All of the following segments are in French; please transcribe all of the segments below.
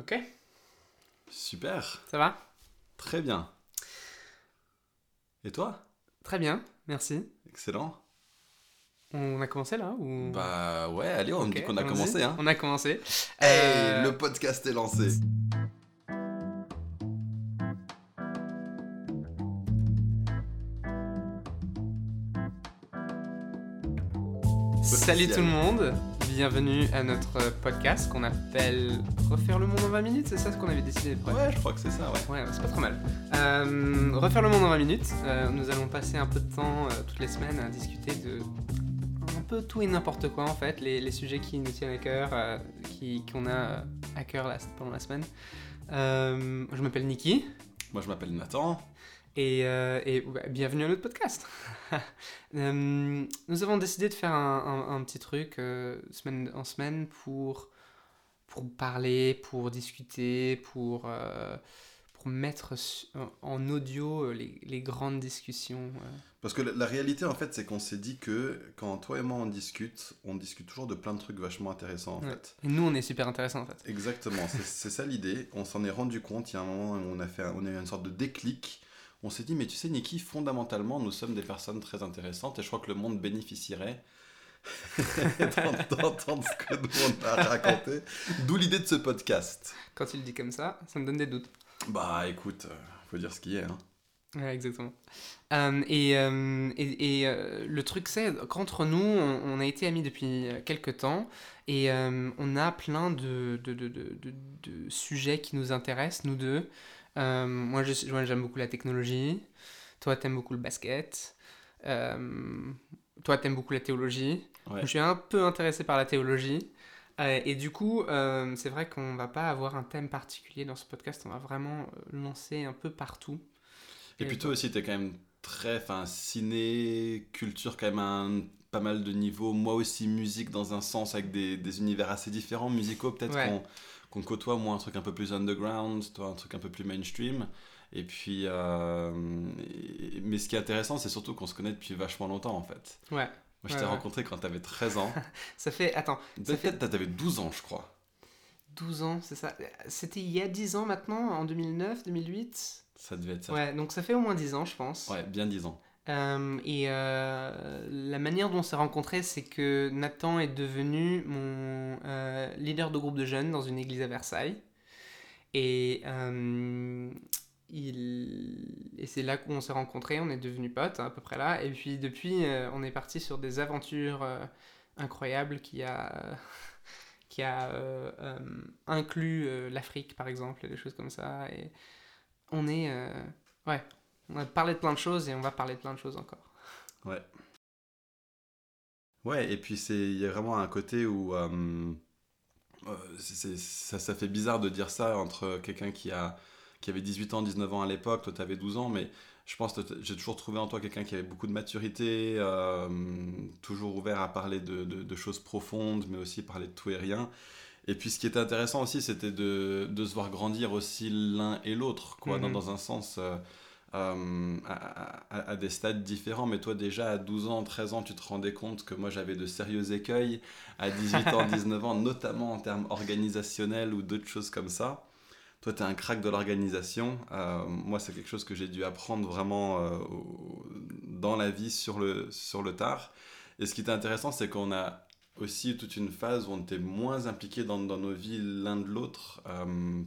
Ok, Super, ça va? Très bien. Et toi? Très bien, merci. Excellent. On a commencé là ou... Bah ouais, allez, on Ok, dit qu'on a commencé. Hein. On a commencé. Hey, Euh, le podcast est lancé. Salut tout le monde, bienvenue à notre podcast qu'on appelle Refaire le monde en 20 minutes, c'est ça ce qu'on avait décidé de Ouais, je crois que c'est ça, ouais. Ouais, c'est pas trop mal. Euh, refaire le monde en 20 minutes. Euh, nous allons passer un peu de temps euh, toutes les semaines à discuter de un peu tout et n'importe quoi en fait, les, les sujets qui nous tiennent à cœur, qui qu'on a à cœur la- pendant la semaine. Je m'appelle Niki Moi, je m'appelle Nathan. Et, euh, et, bah, bienvenue à notre podcast. Euh, nous avons décidé de faire un, un- un petit truc euh, semaine en semaine pour, pour parler, pour discuter, pour, pour mettre en audio les, les grandes discussions. Parce que la, la réalité, en fait, c'est qu'on s'est dit que quand toi et moi on discute, on discute toujours de plein de trucs vachement intéressants, en Ouais. fait. Et nous, on est super intéressants en fait. Exactement, c'est ça l'idée. On s'en est rendu compte, il y a un moment où on a, fait, on a eu une sorte de déclic. On s'est dit, mais tu sais, Niki, fondamentalement, nous sommes des personnes très intéressantes et je crois que le monde bénéficierait d'en- d'entendre ce que nous on a raconté. D'où l'idée de ce podcast. Quand tu le dis comme ça, ça me donne des doutes. Bah écoute, euh, faut dire ce qui est. Hein. Ouais, exactement. Euh, et euh, et, et, euh, le truc, c'est qu'entre nous, on, on a été amis depuis quelques temps et on a plein de, de, de- de sujets qui nous intéressent, nous deux. Euh, moi, je- moi, j'aime beaucoup la technologie. Toi, t'aimes beaucoup le basket. Euh, toi, t'aimes beaucoup la théologie. Ouais. Je suis un peu intéressé par la théologie. Euh, et du coup, c'est vrai qu'on va pas avoir un thème particulier dans ce podcast. On va vraiment lancer un peu partout. Et puis toi aussi, t'es quand même très, enfin, ciné, culture quand même un pas mal de niveaux. Moi aussi, musique dans un sens avec des, des univers assez différents, musicaux peut-être Ouais. qu'on qu'on côtoie. Moi, un truc un peu plus underground, toi, un truc un peu plus mainstream. Et puis, euh, et- mais ce qui est intéressant, c'est surtout qu'on se connaît depuis vachement longtemps en fait. Ouais. Moi, je Ouais, t'ai ouais. rencontré quand t'avais 13 ans. Ça fait, attends, Ça fait- t'avais 12 ans, je crois. 12 ans, c'est ça C'était il y a 10 ans maintenant, en 2009, 2008 Ça devait être ça. Ouais, donc ça fait au moins 10 ans, je pense. Ouais, bien 10 ans. Euh, et euh, la manière dont on s'est rencontrés, c'est que Nathan est devenu mon euh, leader de groupe de jeunes dans une église à Versailles. Et, c'est là qu'on s'est rencontrés, on est devenus potes, hein, à peu près là. Et puis depuis, on est parti sur des aventures incroyables qui a, qui a inclus l'Afrique, par exemple, et des choses comme ça. Et on est... ouais, on a parlé de plein de choses et on va parler de plein de choses encore. Ouais. Ouais, et puis il y a vraiment un côté où euh, euh, ça, ça fait bizarre de dire ça entre quelqu'un qui a qui avait 18 ans, 19 ans à l'époque, toi tu avais 12 ans, mais je pense que j'ai toujours trouvé en toi quelqu'un qui avait beaucoup de maturité, euh, toujours ouvert à parler de, de- de choses profondes, mais aussi parler de tout et rien. Et puis ce qui était intéressant aussi, c'était de, de se voir grandir aussi l'un et l'autre, quoi, dans, Mhm. dans un sens. euh, euh, à, à- à des stades différents, mais toi déjà à 12 ans, 13 ans, tu te rendais compte que moi j'avais de sérieux écueils, à 18 ans, 19 ans, notamment en termes organisationnels ou d'autres choses comme ça. Toi, tu es un crack de l'organisation. Euh, moi, c'est quelque chose que j'ai dû apprendre vraiment euh, dans la vie sur le, sur le tard. Et ce qui était intéressant, c'est qu'on a aussi toute une phase où on était moins impliqués dans, dans nos vies l'un de l'autre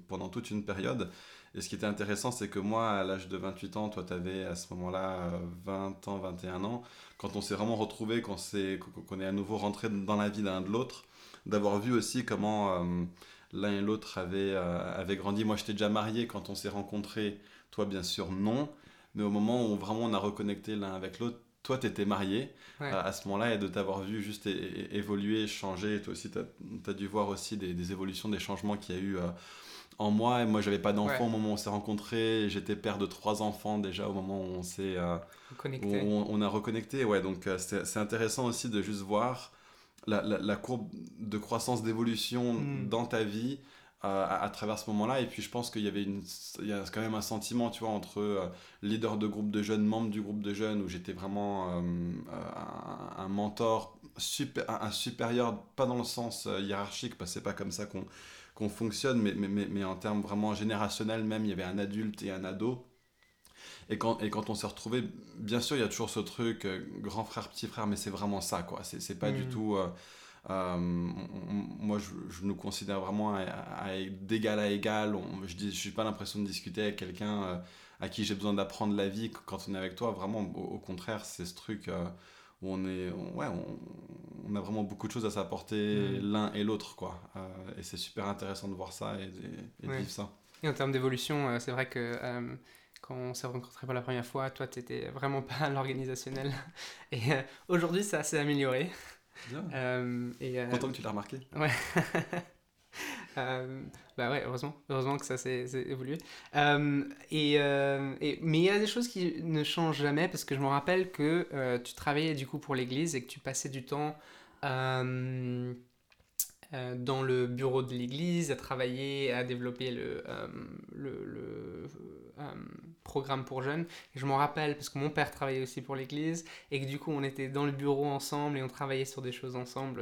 pendant toute une période. Et ce qui était intéressant, c'est que moi, à l'âge de 28 ans, toi, tu avais à ce moment-là euh, 20 ans, 21 ans, quand on s'est vraiment retrouvés, qu'on qu'on est à nouveau rentré dans la vie l'un de l'autre, d'avoir vu aussi comment euh, l'un et l'autre avaient, euh, avaient grandi. Moi, j'étais déjà marié quand on s'est rencontrés, toi, bien sûr, non. Mais au moment où vraiment on a reconnecté l'un avec l'autre, toi, tu étais marié Ouais. à, à ce moment-là et de t'avoir vu juste évoluer, changer. Et toi aussi, tu as, dû voir aussi des, des évolutions, des changements qu'il y a eu euh, en moi. Et moi, j'avais pas d'enfant Ouais. au moment où on s'est rencontrés. J'étais père de trois enfants déjà au moment où on s'est euh, on, on a reconnecté. Ouais, donc euh, c'est c'est intéressant aussi de juste voir la, la- la courbe de croissance, d'évolution Mm. dans ta vie euh, à, à travers ce moment-là. Et puis je pense qu'il y avait une, il y a quand même un sentiment, tu vois, entre euh, leader de groupe de jeunes, membre du groupe de jeunes, où j'étais vraiment euh, un, un mentor, super, un, un supérieur, pas dans le sens hiérarchique, parce que c'est pas comme ça qu'on qu'on fonctionne, mais, mais, mais, mais en termes vraiment générationnels même, il y avait un adulte et un ado. Et quand, et quand on s'est retrouvé, bien sûr, il y a toujours ce truc, euh, grand frère, petit frère, mais c'est vraiment ça, quoi. C'est pas du Mhm. tout. euh, euh, on- moi, je, je nous considère vraiment d'égal à égal. On- je n'ai pas l'impression de discuter avec quelqu'un à qui j'ai besoin d'apprendre la vie quand on est avec toi. Vraiment, au, au contraire, c'est ce truc où on est. on- ouais, on, on a vraiment beaucoup de choses à s'apporter Mhm. l'un et l'autre, quoi. Euh, et c'est super intéressant de voir ça et, et- et de Ouais. vivre ça. Et en termes d'évolution, euh, c'est vrai que euh, quand on s'est rencontrés pour la première fois, toi, tu n'étais vraiment pas l'organisationnel. Et aujourd'hui, ça s'est amélioré. Bien. Et, Content que tu l'as remarqué. Euh, bah ouais, heureusement, heureusement que ça s'est évolué. Euh, et, euh, et- mais il y a des choses qui ne changent jamais parce que je me rappelle que tu travaillais du coup pour l'église et que tu passais du temps dans le bureau de l'église à travailler, à développer le, le, programme pour jeunes. Je m'en rappelle parce que mon père travaillait aussi pour l'église et que du coup on était dans le bureau ensemble et on travaillait sur des choses ensemble.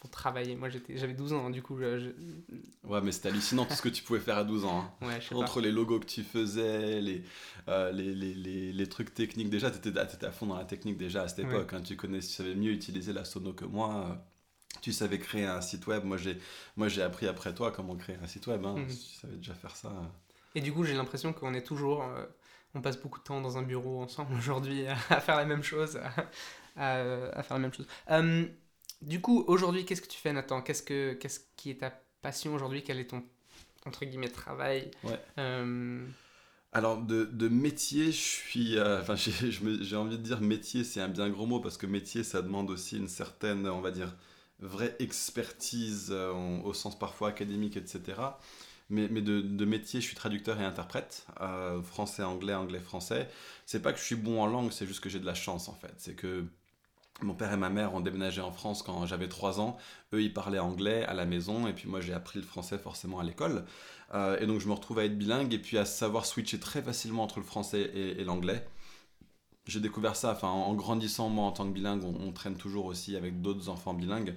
Pour travailler. Moi, j'avais 12 ans, hein, du coup, je, je- Ouais, mais c'était hallucinant tout ce que tu pouvais faire à 12 ans. hein. ouais, je sais pas. Entre les logos que tu faisais, les, euh, les, les, les, les trucs techniques, déjà, tu étais, à fond dans la technique déjà à cette Ouais. époque. hein. Tu, connais, tu savais mieux utiliser la sono que moi. euh, Tu savais créer un site web. Moi, j'ai, appris après toi comment créer un site web. Hein. Mhm. Tu savais déjà faire ça. Et du coup, j'ai l'impression qu'on est toujours. euh, on passe beaucoup de temps dans un bureau ensemble aujourd'hui à, à faire la même chose. À, à- à faire la même chose. Du coup, aujourd'hui, qu'est-ce que tu fais, Nathan? Qu'est-ce, que, qu'est-ce qui est ta passion aujourd'hui? Quel est ton, entre guillemets, travail? Ouais. Euh, Alors, de, de métier, je suis. euh, Enfin, me- j'ai envie de dire métier, c'est un bien gros mot parce que métier, ça demande aussi une certaine, on va dire, vraie expertise euh, au sens parfois académique, etc. Mais, mais de, de métier, je suis traducteur et interprète, euh, français, anglais, anglais, français. C'est pas que je suis bon en langue, c'est juste que j'ai de la chance en fait. C'est que mon père et ma mère ont déménagé en France quand j'avais 3 ans. Eux, ils parlaient anglais à la maison, et puis moi, j'ai appris le français forcément à l'école. Euh, et donc, je me retrouve à être bilingue et puis à savoir switcher très facilement entre le français et, l'anglais. J'ai découvert ça, en grandissant, moi, en tant que bilingue, on traîne toujours aussi avec d'autres enfants bilingues.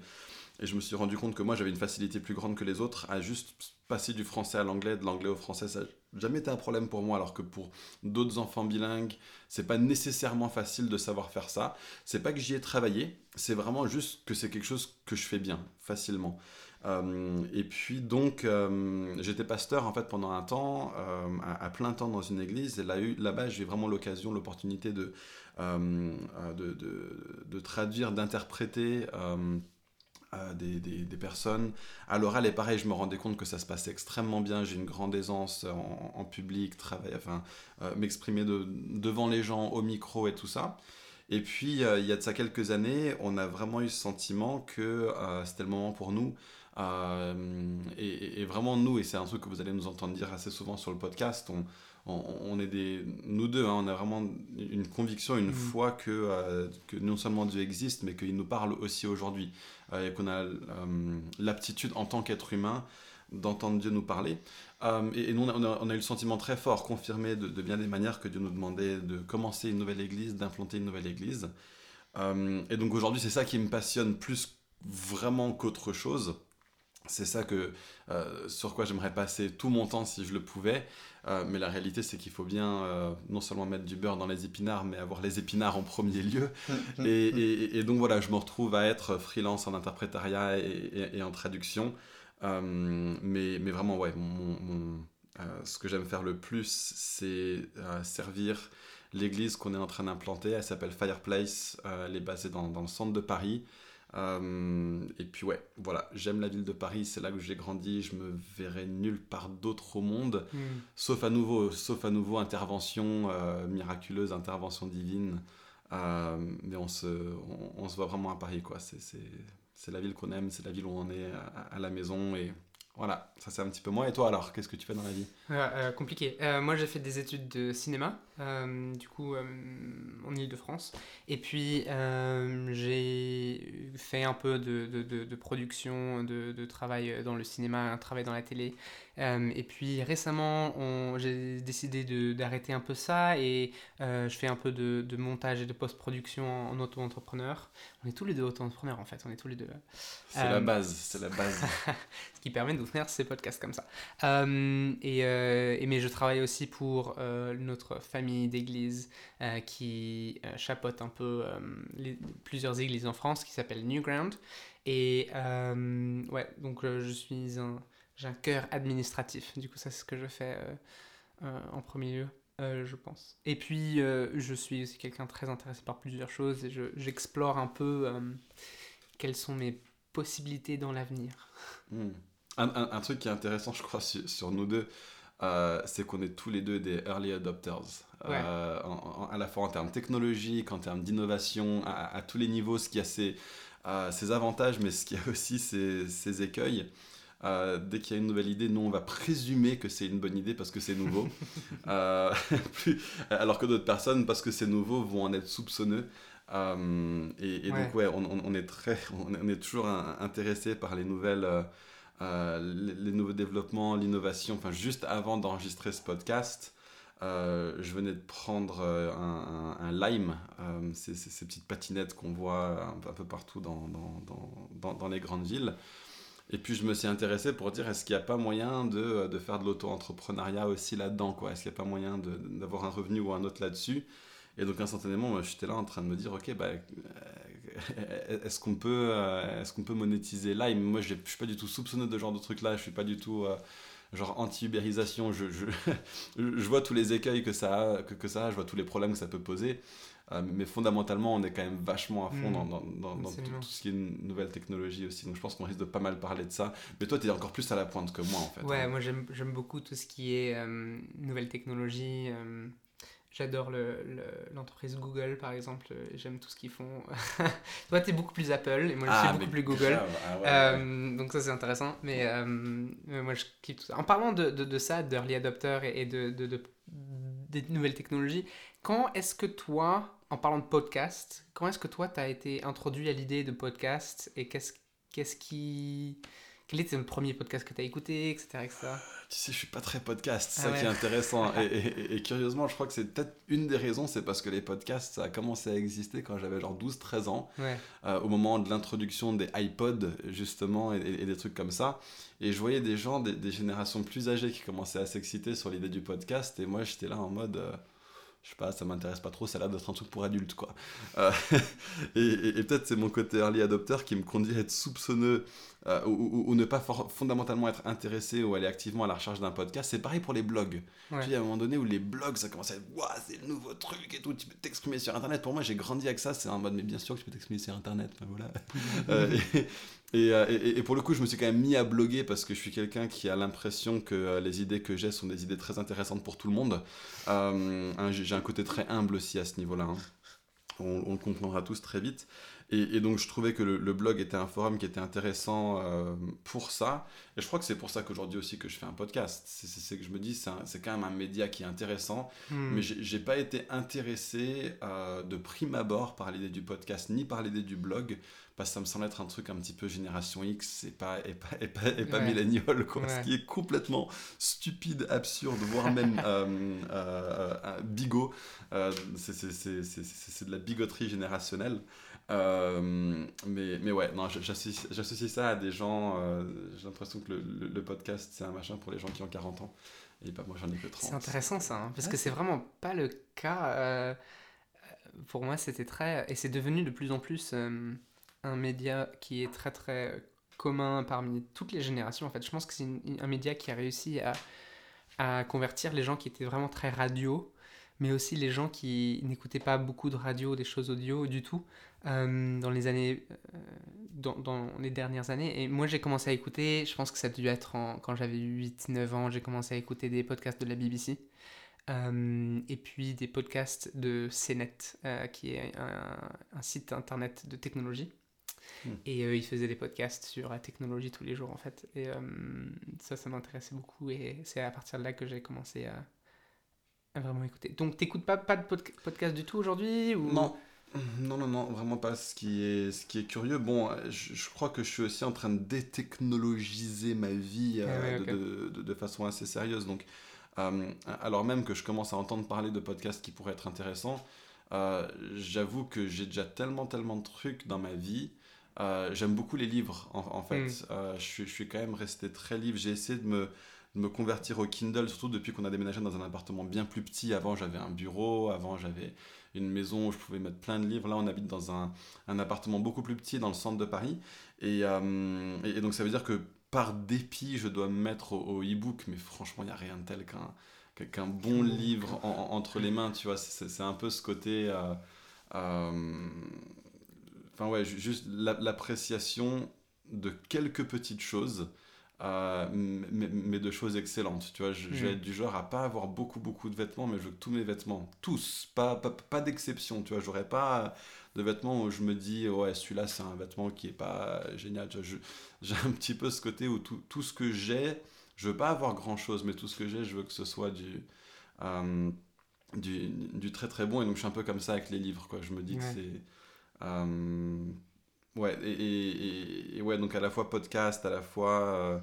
Et je me suis rendu compte que moi, j'avais une facilité plus grande que les autres à juste passer du français à l'anglais, de l'anglais au français. Ça n'a jamais été un problème pour moi, alors que pour d'autres enfants bilingues, c'est pas nécessairement facile de savoir faire ça. C'est pas que j'y ai travaillé, c'est vraiment juste que c'est quelque chose que je fais bien, facilement. Euh, et puis donc, euh, j'étais pasteur en fait pendant un temps, euh, à, plein temps dans une église. Et là-bas, j'ai vraiment l'occasion, l'opportunité de, de- de traduire, d'interpréter. Euh, euh, des, personnes. À l'oral, et pareil, je me rendais compte que ça se passait extrêmement bien. J'ai une grande aisance en, en public, travailler, enfin, euh, m'exprimer de- devant les gens, au micro et tout ça. Et puis, euh, il y a de ça quelques années, on a vraiment eu ce sentiment que euh, c'était le moment pour nous. euh, et, vraiment nous, et c'est un truc que vous allez nous entendre dire assez souvent sur le podcast, on, on est des, nous deux, hein, on a vraiment une conviction, une Mhm. foi que, euh, que non seulement Dieu existe, mais qu'il nous parle aussi aujourd'hui, euh, et qu'on a euh, l'aptitude en tant qu'être humain d'entendre Dieu nous parler. Et, et nous, on a, on eu le sentiment très fort, confirmé de, de bien des manières, que Dieu nous demandait de commencer une nouvelle église, d'implanter une nouvelle église. Et donc aujourd'hui, c'est ça qui me passionne plus vraiment qu'autre chose. C'est ça que, sur quoi j'aimerais passer tout mon temps si je le pouvais. Euh, mais la réalité, c'est qu'il faut bien euh, non seulement mettre du beurre dans les épinards, mais avoir les épinards en premier lieu. Et, et- et donc voilà, je me retrouve à être freelance en interprétariat et, en traduction. Euh, mais, mais vraiment, ouais, mon, mon- ce que j'aime faire le plus, c'est servir l'église qu'on est en train d'implanter. Elle s'appelle Fireplace. Elle est basée dans, dans le centre de Paris. Euh, et puis ouais, voilà, j'aime la ville de Paris, c'est là que j'ai grandi, je me verrai nulle part d'autre au monde, hmm. sauf à nouveau, sauf à nouveau intervention euh, miraculeuse, intervention divine. Euh, mais on se, on, on se voit vraiment à Paris, quoi. C'est, c'est, c'est la ville qu'on aime, c'est la ville où on est à, à la maison. Et voilà, ça c'est un petit peu moi. Et toi alors, qu'est-ce que tu fais dans la vie? Compliqué. Moi, j'ai fait des études de cinéma, euh, du coup, euh, en Ile-de-France. Et puis, euh, j'ai fait un peu de, de, de- de production, de, de travail dans le cinéma, un travail dans la télé. Et puis, récemment, j'ai décidé de- d'arrêter un peu ça et je fais un peu de, de montage et de post-production en, en auto-entrepreneur. On est tous les deux auto-entrepreneurs, en fait. On est tous les deux. C'est la base, c'est la base. ce qui permet d'ouvrir ces podcasts comme ça. Et, et, mais je travaille aussi pour notre famille d'églises qui chapeaute un peu les, plusieurs églises en France qui s'appelle Newground. Et ouais, donc je suis un. J'ai un cœur administratif. Du coup, ça, c'est ce que je fais en premier lieu. je pense. Et puis, je suis aussi quelqu'un très intéressé par plusieurs choses et j'explore un peu quelles sont mes possibilités dans l'avenir. Hmm. Un, truc qui est intéressant, je crois, sur, nous deux, euh, c'est qu'on est tous les deux des early adopters. Euh, à la fois en termes technologiques, en termes d'innovation, à, tous les niveaux, ce qui a ses, euh, ses, avantages, mais ce qui a aussi ses, ses écueils. dès qu'il y a une nouvelle idée, nous on va présumer que c'est une bonne idée parce que c'est nouveau. alors que d'autres personnes, parce que c'est nouveau, vont en être soupçonneux. et, donc ouais, on, on, est très, on est toujours intéressé par les nouvelles euh, les, nouveaux développements, l'innovation. Enfin, juste avant d'enregistrer ce podcast, euh, je venais de prendre euh, un, lime, ces, ces, petites patinettes qu'on voit un, peu partout dans, dans, dans, dans, les grandes villes. Et puis je me suis intéressé pour dire est-ce qu'il n'y a pas moyen de, de faire de l'auto-entrepreneuriat aussi là-dedans Est-ce qu'il n'y a pas moyen d'avoir un revenu ou un autre là-dessus? Et donc instantanément, j'étais là en train de me dire ok, bah, est-ce qu'on peut, euh, est-ce qu'on peut monétiser là? Moi, je ne suis pas du tout soupçonneux de ce genre de truc-là. Je suis pas du tout euh, genre anti-ubérisation. Je, je, je, vois tous les écueils que ça, a, que, que, ça a, je vois tous les problèmes que ça peut poser. Euh, mais fondamentalement, on est quand même vachement à fond hmm. dans, dans, dans, tout, ce qui est une nouvelle technologie aussi. Donc je pense qu'on risque de pas mal parler de ça. Mais toi, tu es encore plus à la pointe que moi, en fait. Ouais, hein. moi j'aime beaucoup tout ce qui est nouvelle technologie. J'adore l'entreprise Google, par exemple. J'aime tout ce qu'ils font. Toi, tu es beaucoup plus Apple et moi, je suis ah, beaucoup plus Google. Ah euh, donc, ça, c'est intéressant. Mais euh, moi, je kiffe tout ça. En parlant de, de, de ça, d'early adopter et, de, de, des nouvelles technologies, quand est-ce que toi, en parlant de podcast, quand est-ce que toi, tu as été introduit à l'idée de podcast et qu'est-ce qu'est-ce qui quel était le premier podcast que tu as écouté, etc., Tu sais, je suis pas très podcast, c'est ah ça qui est intéressant. et, curieusement, je crois que c'est peut-être une des raisons, c'est parce que les podcasts, ça a commencé à exister quand j'avais genre 12-13 ans, euh, au moment de l'introduction des iPods, justement, et, des trucs comme ça. Et je voyais des gens, des, générations plus âgées qui commençaient à s'exciter sur l'idée du podcast, et moi, j'étais là en mode... Euh, je sais pas, ça m'intéresse pas trop, ça a l'air d'être un truc pour adultes, quoi. Euh, et, peut-être c'est mon côté early adopter qui me conduit à être soupçonneux euh, ou, ne pas fondamentalement être intéressé ou aller activement à la recherche d'un podcast. C'est pareil pour les blogs. Ouais. Puis à un moment donné où les blogs, ça commence à être, waouh, c'est le nouveau truc et tout, tu peux t'exprimer sur Internet. Pour moi, j'ai grandi avec ça, c'est en mode, mais bien sûr que tu peux t'exprimer sur Internet. voilà. Euh, euh, et, et, pour le coup, je me suis quand même mis à bloguer parce que je suis quelqu'un qui a l'impression que euh, les idées que j'ai sont des idées très intéressantes pour tout le monde. Euh, j'ai un côté très humble aussi à ce niveau-là. Hein. On, on, le comprendra tous très vite. Et, donc je trouvais que le, blog était un forum qui était intéressant pour ça. Et je crois que c'est pour ça qu'aujourd'hui aussi que je fais un podcast. C'est que je me dis, c'est quand même un média qui est intéressant. Hmm. Mais j'ai pas été intéressé de prime abord par l'idée du podcast ni par l'idée du blog ça me semble être un truc un petit peu génération X et pas, et pas, et pas, et pas millénial, quoi. Ce qui est complètement stupide, absurde, voire même euh, euh, euh, bigot. c'est de la bigoterie générationnelle. Mais, mais ouais, non, j'associe ça à des gens. J'ai l'impression que le, le, podcast, c'est un machin pour les gens qui ont 40 ans. Et pas moi, j'en ai que 30. C'est intéressant ça, hein, parce que c'est vraiment pas le cas. pour moi, c'était très. Et c'est devenu de plus en plus un média qui est très très commun parmi toutes les générations. En fait, je pense que c'est un média qui a réussi à, à, convertir les gens qui étaient vraiment très radio, mais aussi les gens qui n'écoutaient pas beaucoup de radio, des choses audio du tout, euh, dans les années, euh, dans, dans, les dernières années. Et moi, j'ai commencé à écouter, je pense que ça a dû être quand j'avais 8-9 ans, j'ai commencé à écouter des podcasts de la BBC. Euh, et puis des podcasts de CNET, qui est un, un, site internet de technologie. Hmm. Et euh, il faisait des podcasts sur la technologie tous les jours, en fait. Et ça, ça m'intéressait beaucoup. Et c'est à partir de là que j'ai commencé à, vraiment écouter. Donc, t'écoutes pas, pas de podcast du tout aujourd'hui ou... Non. Non, non, non, vraiment pas. Ce qui est, ce qui est curieux, bon, je, crois que je suis aussi en train de détechnologiser ma vie euh, ah de, de, de, façon assez sérieuse. Donc, alors même que je commence à entendre parler de podcasts qui pourraient être intéressants, j'avoue que j'ai déjà tellement, tellement de trucs dans ma vie j'aime beaucoup les livres, en, fait. Mm. je, suis, je suis quand même resté très livre. J'ai essayé de me, me convertir au Kindle, surtout depuis qu'on a déménagé dans un appartement bien plus petit. Avant, j'avais un bureau, avant, j'avais une maison où je pouvais mettre plein de livres. Là, on habite dans un, un appartement beaucoup plus petit dans le centre de Paris. Et, euh, et, donc, ça veut dire que par dépit, je dois me mettre au, e-book, mais franchement, il n'y a rien de tel qu'un qu'un bon livre entre les mains, tu vois. C'est un peu ce côté. Euh, euh, enfin, ouais, juste l'appréciation de quelques petites choses euh, mais, de choses excellentes. Tu vois, je, vais mm. être du genre à pas avoir beaucoup, beaucoup de vêtements, mais je veux que tous mes vêtements, tous, pas, pas, pas d'exception. Tu vois, j'aurais pas de vêtements où je me dis, ouais, celui-là, c'est un vêtement qui est pas génial. J'ai un petit peu ce côté où tout, tout ce que j'ai, je veux pas avoir grand chose, mais tout ce que j'ai, je veux que ce soit du. Euh, du, du, très très bon et donc je suis un peu comme ça avec les livres quoi je me dis que c'est euh, Ouais, et, et, ouais, donc à la fois podcast, à la fois euh,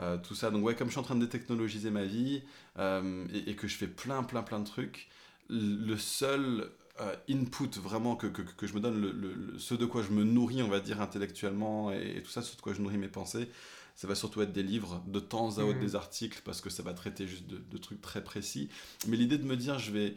euh, tout ça. Donc ouais, comme je suis en train de détechnologiser ma vie euh, et, que je fais plein, plein, plein de trucs, le seul input vraiment que, que, que, je me donne, le, ce de quoi je me nourris, on va dire, intellectuellement et, tout ça, ce de quoi je nourris mes pensées, ça va surtout être des livres, de temps à autre mmh. des articles, parce que ça va traiter juste de, de trucs très précis. Mais l'idée de me dire, je vais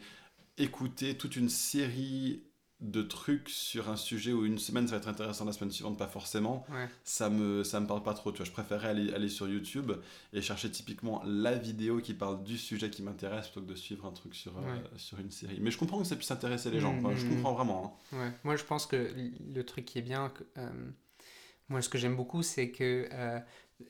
écouter toute une série de trucs sur un sujet où une semaine ça va être intéressant, la semaine suivante pas forcément, ça me ça me parle pas trop. Tu vois, je préférais aller, aller sur YouTube et chercher typiquement la vidéo qui parle du sujet qui m'intéresse plutôt que de suivre un truc sur, euh, sur une série. Mais je comprends que ça puisse intéresser les gens. je mmh. comprends vraiment. Hein. Moi, je pense que le truc qui est bien, euh, moi, ce que j'aime beaucoup, c'est que euh,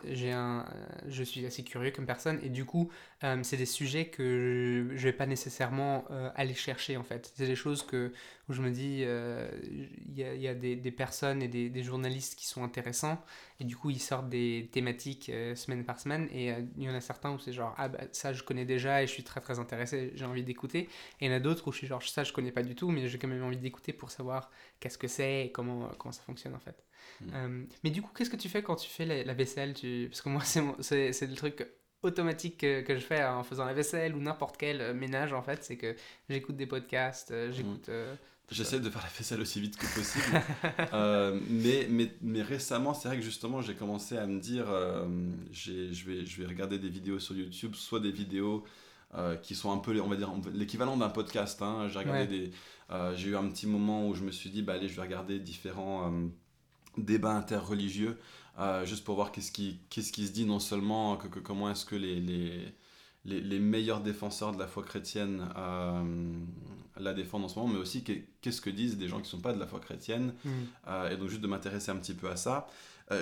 j'ai un, euh, je suis assez curieux comme personne et du coup, euh, c'est des sujets que je, ne vais pas nécessairement euh, aller chercher en fait. C'est des choses que, où je me dis, il y a, y, a, des, des, personnes et des, des, journalistes qui sont intéressants et du coup, ils sortent des thématiques semaine par semaine et il y en a certains où c'est genre, ah bah ça je connais déjà et je suis très très intéressé, j'ai envie d'écouter. Et il y en a d'autres où je suis genre, ça je connais pas du tout, mais j'ai quand même envie d'écouter pour savoir qu'est-ce que c'est et comment, comment ça fonctionne en fait. Mm. Euh, mais du coup, qu'est-ce que tu fais quand tu fais la, vaisselle? Tu... Parce que moi, c'est le truc automatique que, que, je fais en faisant la vaisselle ou n'importe quel euh, ménage, en fait, c'est que j'écoute des podcasts, euh, j'écoute... J'essaie de faire la vaisselle aussi vite que possible. mais, mais, mais, récemment, c'est vrai que justement, j'ai commencé à me dire, je, vais, je vais regarder des vidéos sur YouTube, soit des vidéos qui sont un peu, on va dire, l'équivalent d'un podcast. Hein. J'ai regardé des... j'ai eu un petit moment où je me suis dit, bah allez, je vais regarder différents débat interreligieux, euh, juste pour voir qu'est-ce qui, qu'est-ce qui se dit, non seulement que, comment est-ce que les, les, les, meilleurs défenseurs de la foi chrétienne euh, la défendent en ce moment, mais aussi qu'est-ce que disent des gens qui ne sont pas de la foi chrétienne. Mm. Euh, et donc juste de m'intéresser un petit peu à ça.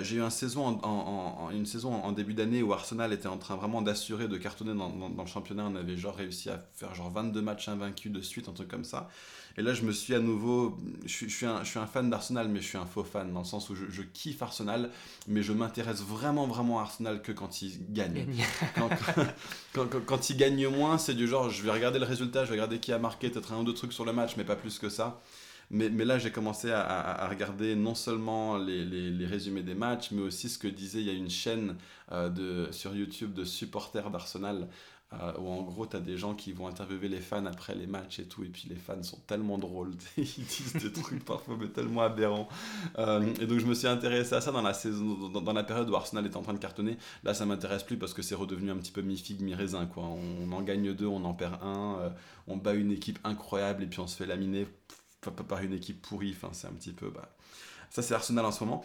j'ai eu une saison en, une saison en début d'année où Arsenal était en train vraiment d'assurer de cartonner dans, dans, dans, le championnat. On avait genre réussi à faire genre 22 matchs invaincus de suite, un truc comme ça. Et là, je me suis à nouveau. Je, suis, un, je suis un fan d'Arsenal, mais je suis un faux fan, dans le sens où je, kiffe Arsenal, mais je m'intéresse vraiment, vraiment à Arsenal que quand il gagne. quand, quand, quand, il gagne moins, c'est du genre, je vais regarder le résultat, je vais regarder qui a marqué, peut-être un ou deux trucs sur le match, mais pas plus que ça. Mais, mais, là, j'ai commencé à, à, regarder non seulement les, les, les, résumés des matchs, mais aussi ce que disait, il y a une chaîne euh, de, sur YouTube de supporters d'Arsenal euh, où en gros, tu as des gens qui vont interviewer les fans après les matchs et tout, et puis les fans sont tellement drôles, ils disent des trucs parfois mais tellement aberrants. Euh, et donc je me suis intéressé à ça dans la, saison, dans, la période où Arsenal était en train de cartonner. Là, ça m'intéresse plus parce que c'est redevenu un petit peu mi-figue, mi-raisin. Quoi. On, en gagne deux, on en perd un, euh, on bat une équipe incroyable et puis on se fait laminer par une équipe pourrie. Enfin, c'est un petit peu... Bah... Ça, c'est Arsenal en ce moment.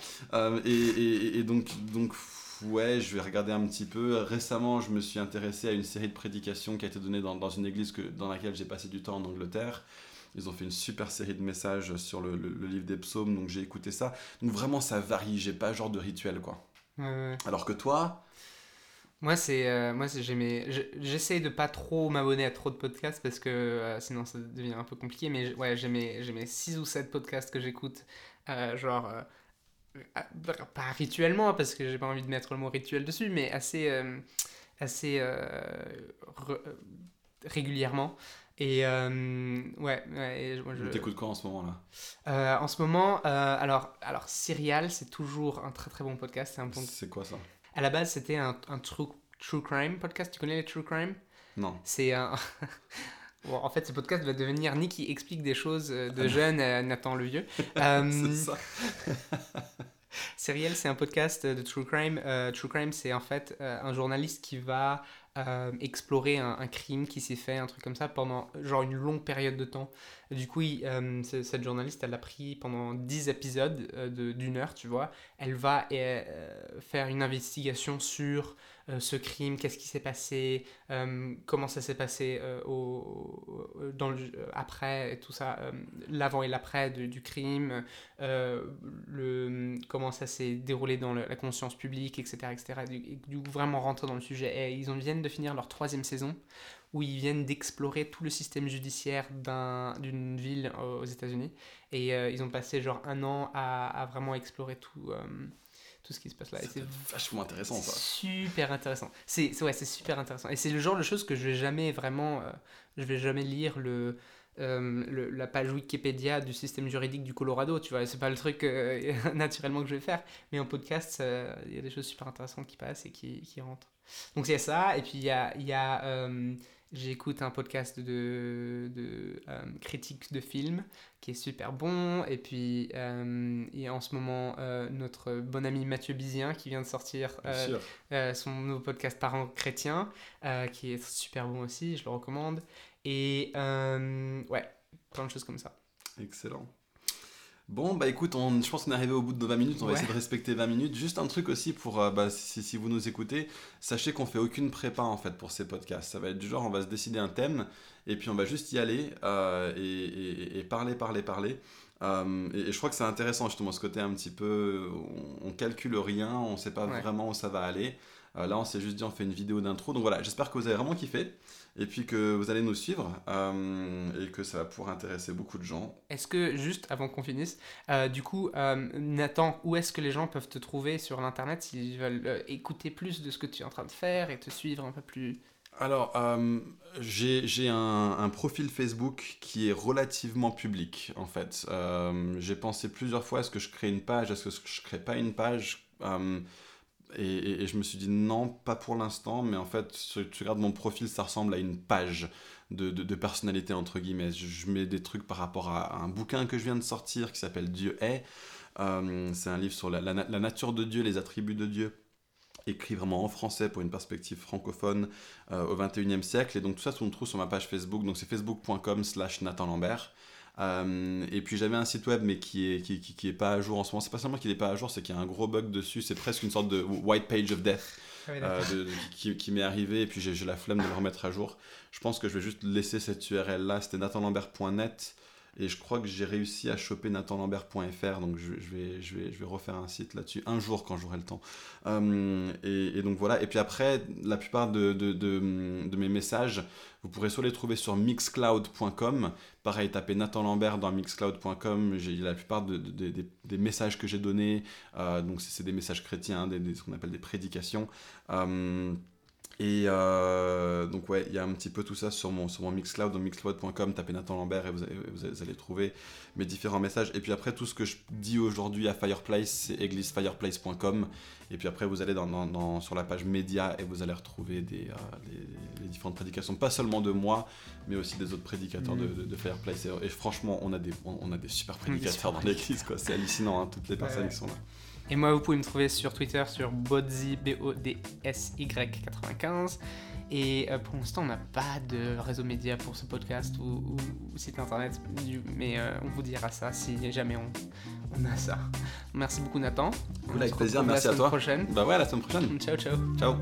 et, et, et, donc... donc ouais, je vais regarder un petit peu. Récemment, je me suis intéressé à une série de prédications qui a été donnée dans, dans une église que, dans laquelle j'ai passé du temps en Angleterre. Ils ont fait une super série de messages sur le, le, livre des psaumes, donc j'ai écouté ça. Donc vraiment, ça varie, j'ai pas genre de rituel, quoi. Alors que toi? Moi, c'est, euh, moi, j'essaye de pas trop m'abonner à trop de podcasts parce que euh, sinon ça devient un peu compliqué. Mais ouais, j'ai mes, j'ai mes 6 ou 7 podcasts que j'écoute, euh, genre pas rituellement parce que j'ai pas envie de mettre le mot rituel dessus, mais assez, euh, assez euh, euh, régulièrement. Et ouais, ouais je... T'écoutes quoi en ce moment là En ce moment, alors, alors Serial, c'est toujours un très très bon podcast. C'est, un bon... c'est quoi ça? À la base, c'était un, un true, true crime podcast. Tu connais les true crime? Non. C'est un. en fait, ce podcast va devenir Nick qui explique des choses de jeune à Nathan le vieux. c'est ça. Serial, c'est un podcast de True Crime. Euh, True Crime, c'est en fait euh, un journaliste qui va euh, explorer un, un crime qui s'est fait, un truc comme ça, pendant genre une longue période de temps. Du coup, il- euh, cette journaliste, elle a pris pendant 10 épisodes euh, de- d'une heure, tu vois. Elle va euh, faire une investigation sur euh, ce crime, qu'est-ce qui s'est passé, euh, comment ça s'est passé euh, au, dans le, après, tout ça, euh, l'avant et l'après de- du crime, euh, le, comment ça s'est déroulé dans la conscience publique, etc. etc. Et du, du coup, vraiment rentrer dans le sujet. Et ils en viennent de finir leur troisième saison, où ils viennent d'explorer tout le système judiciaire d'un- d'une ville euh, aux États-Unis. Et euh, ils ont passé genre un an à, vraiment explorer tout, euh, tout ce qui se passe là. C'est vachement intéressant ça. Super intéressant. C'est ouais, c'est super intéressant. Et c'est le genre de choses que je vais jamais vraiment, euh, je vais jamais lire le, euh, le- la page Wikipédia du système juridique du Colorado. Tu vois, c'est pas le truc euh, naturellement que je vais faire. Mais en podcast, il y a des choses super intéressantes qui passent et qui, qui rentrent. Donc c'est ça. Et puis il y a, il y a J'écoute un podcast de, de euh, critique de films qui est super bon. Et puis, euh, il y a en ce moment euh, notre bon ami Mathieu Bizien qui vient de sortir euh, euh, son nouveau podcast Parents chrétiens, qui est super bon aussi, je le recommande. Et ouais, plein de choses comme ça. Excellent. Bon, bah écoute, on, je pense qu'on est arrivé au bout de nos 20 minutes. On va essayer de respecter 20 minutes. Juste un truc aussi pour, euh, bah, si, si vous nous écoutez, sachez qu'on fait aucune prépa en fait pour ces podcasts. Ça va être du genre, on va se décider un thème et puis on va juste y aller euh, et, et- et parler, parler, parler. Euh, et, et je crois que c'est intéressant justement ce côté un petit peu, on, on calcule rien, on sait pas Ouais. vraiment où ça va aller. Là, on s'est juste dit, on fait une vidéo d'intro. Donc voilà, j'espère que vous avez vraiment kiffé et puis que vous allez nous suivre euh, et que ça va pouvoir intéresser beaucoup de gens. Est-ce que, juste avant qu'on finisse, euh, du coup, euh, Nathan, où est-ce que les gens peuvent te trouver sur l'Internet s'ils veulent écouter plus de ce que tu es en train de faire et te suivre un peu plus? Alors, euh, j'ai j'ai un, un profil Facebook qui est relativement public, en fait. Euh, j'ai pensé plusieurs fois, est-ce que je crée une page, est-ce que je crée pas une page? Euh, et, je me suis dit non, pas pour l'instant, mais en fait, si tu regardes mon profil, ça ressemble à une page de, de, personnalité, entre guillemets. Je, mets des trucs par rapport à un bouquin que je viens de sortir qui s'appelle Dieu est. Euh, C'est un livre sur la, la na- la nature de Dieu, les attributs de Dieu écrit vraiment en français pour une perspective francophone euh, au 21e siècle. Et donc tout ça, on trouve sur ma page Facebook. Donc c'est facebook.com slash Nathan Lambert. Euh, et puis j'avais un site web mais qui est, qui, qui, qui est pas à jour en ce moment. C'est pas seulement qu'il est pas à jour, c'est qu'il y a un gros bug dessus. C'est presque une sorte de white page of death euh, de- de- qui, qui m'est arrivé et puis j'ai j'ai la flemme de le remettre à jour. Je pense que je vais juste laisser cette URL là. C'était nathanlambert.net et je crois que j'ai réussi à choper nathanlambert.fr donc je, vais, je, vais, je vais refaire un site là-dessus un jour quand j'aurai le temps. Euh, et, donc voilà. Et puis après, la plupart de, de, de- mes messages, vous pourrez soit les trouver sur mixcloud.com. Pareil, tapez Nathan Lambert dans mixcloud.com. J'ai la plupart de- de- de- des- messages que j'ai donnés. euh, donc c'est des messages chrétiens, hein, des- ce qu'on appelle des prédications. Euh, et euh, donc ouais, il y a un petit peu tout ça sur mon, sur mon Mixcloud, donc mixcloud.com, tapez Nathan Lambert et vous, allez- vous allez- vous allez trouver mes différents messages. Et puis après, tout ce que je dis aujourd'hui à Fireplace, c'est églisefireplace.com. Et puis après, vous allez dans, dans- dans- sur la page média et vous allez retrouver des, euh, les, les différentes prédications, pas seulement de moi, mais aussi des autres prédicateurs de, de- de Fireplace. Et, et franchement, on a des, on, on a des super Des prédicateurs super dans l'église, quoi. C'est hallucinant, hein, toutes les personnes ouais. qui sont là. Et moi, vous pouvez me trouver sur Twitter sur Bodsy, B-O-D-S-Y95. Et euh, pour l'instant, on n'a pas de réseau média pour ce podcast ou, ou- ou site internet, mais euh, on vous dira ça si jamais on, on a ça. Merci beaucoup, Nathan. Cool, avec plaisir, merci à semaine toi. prochaine. Bah ouais, à la semaine prochaine. Ciao, ciao. Ciao.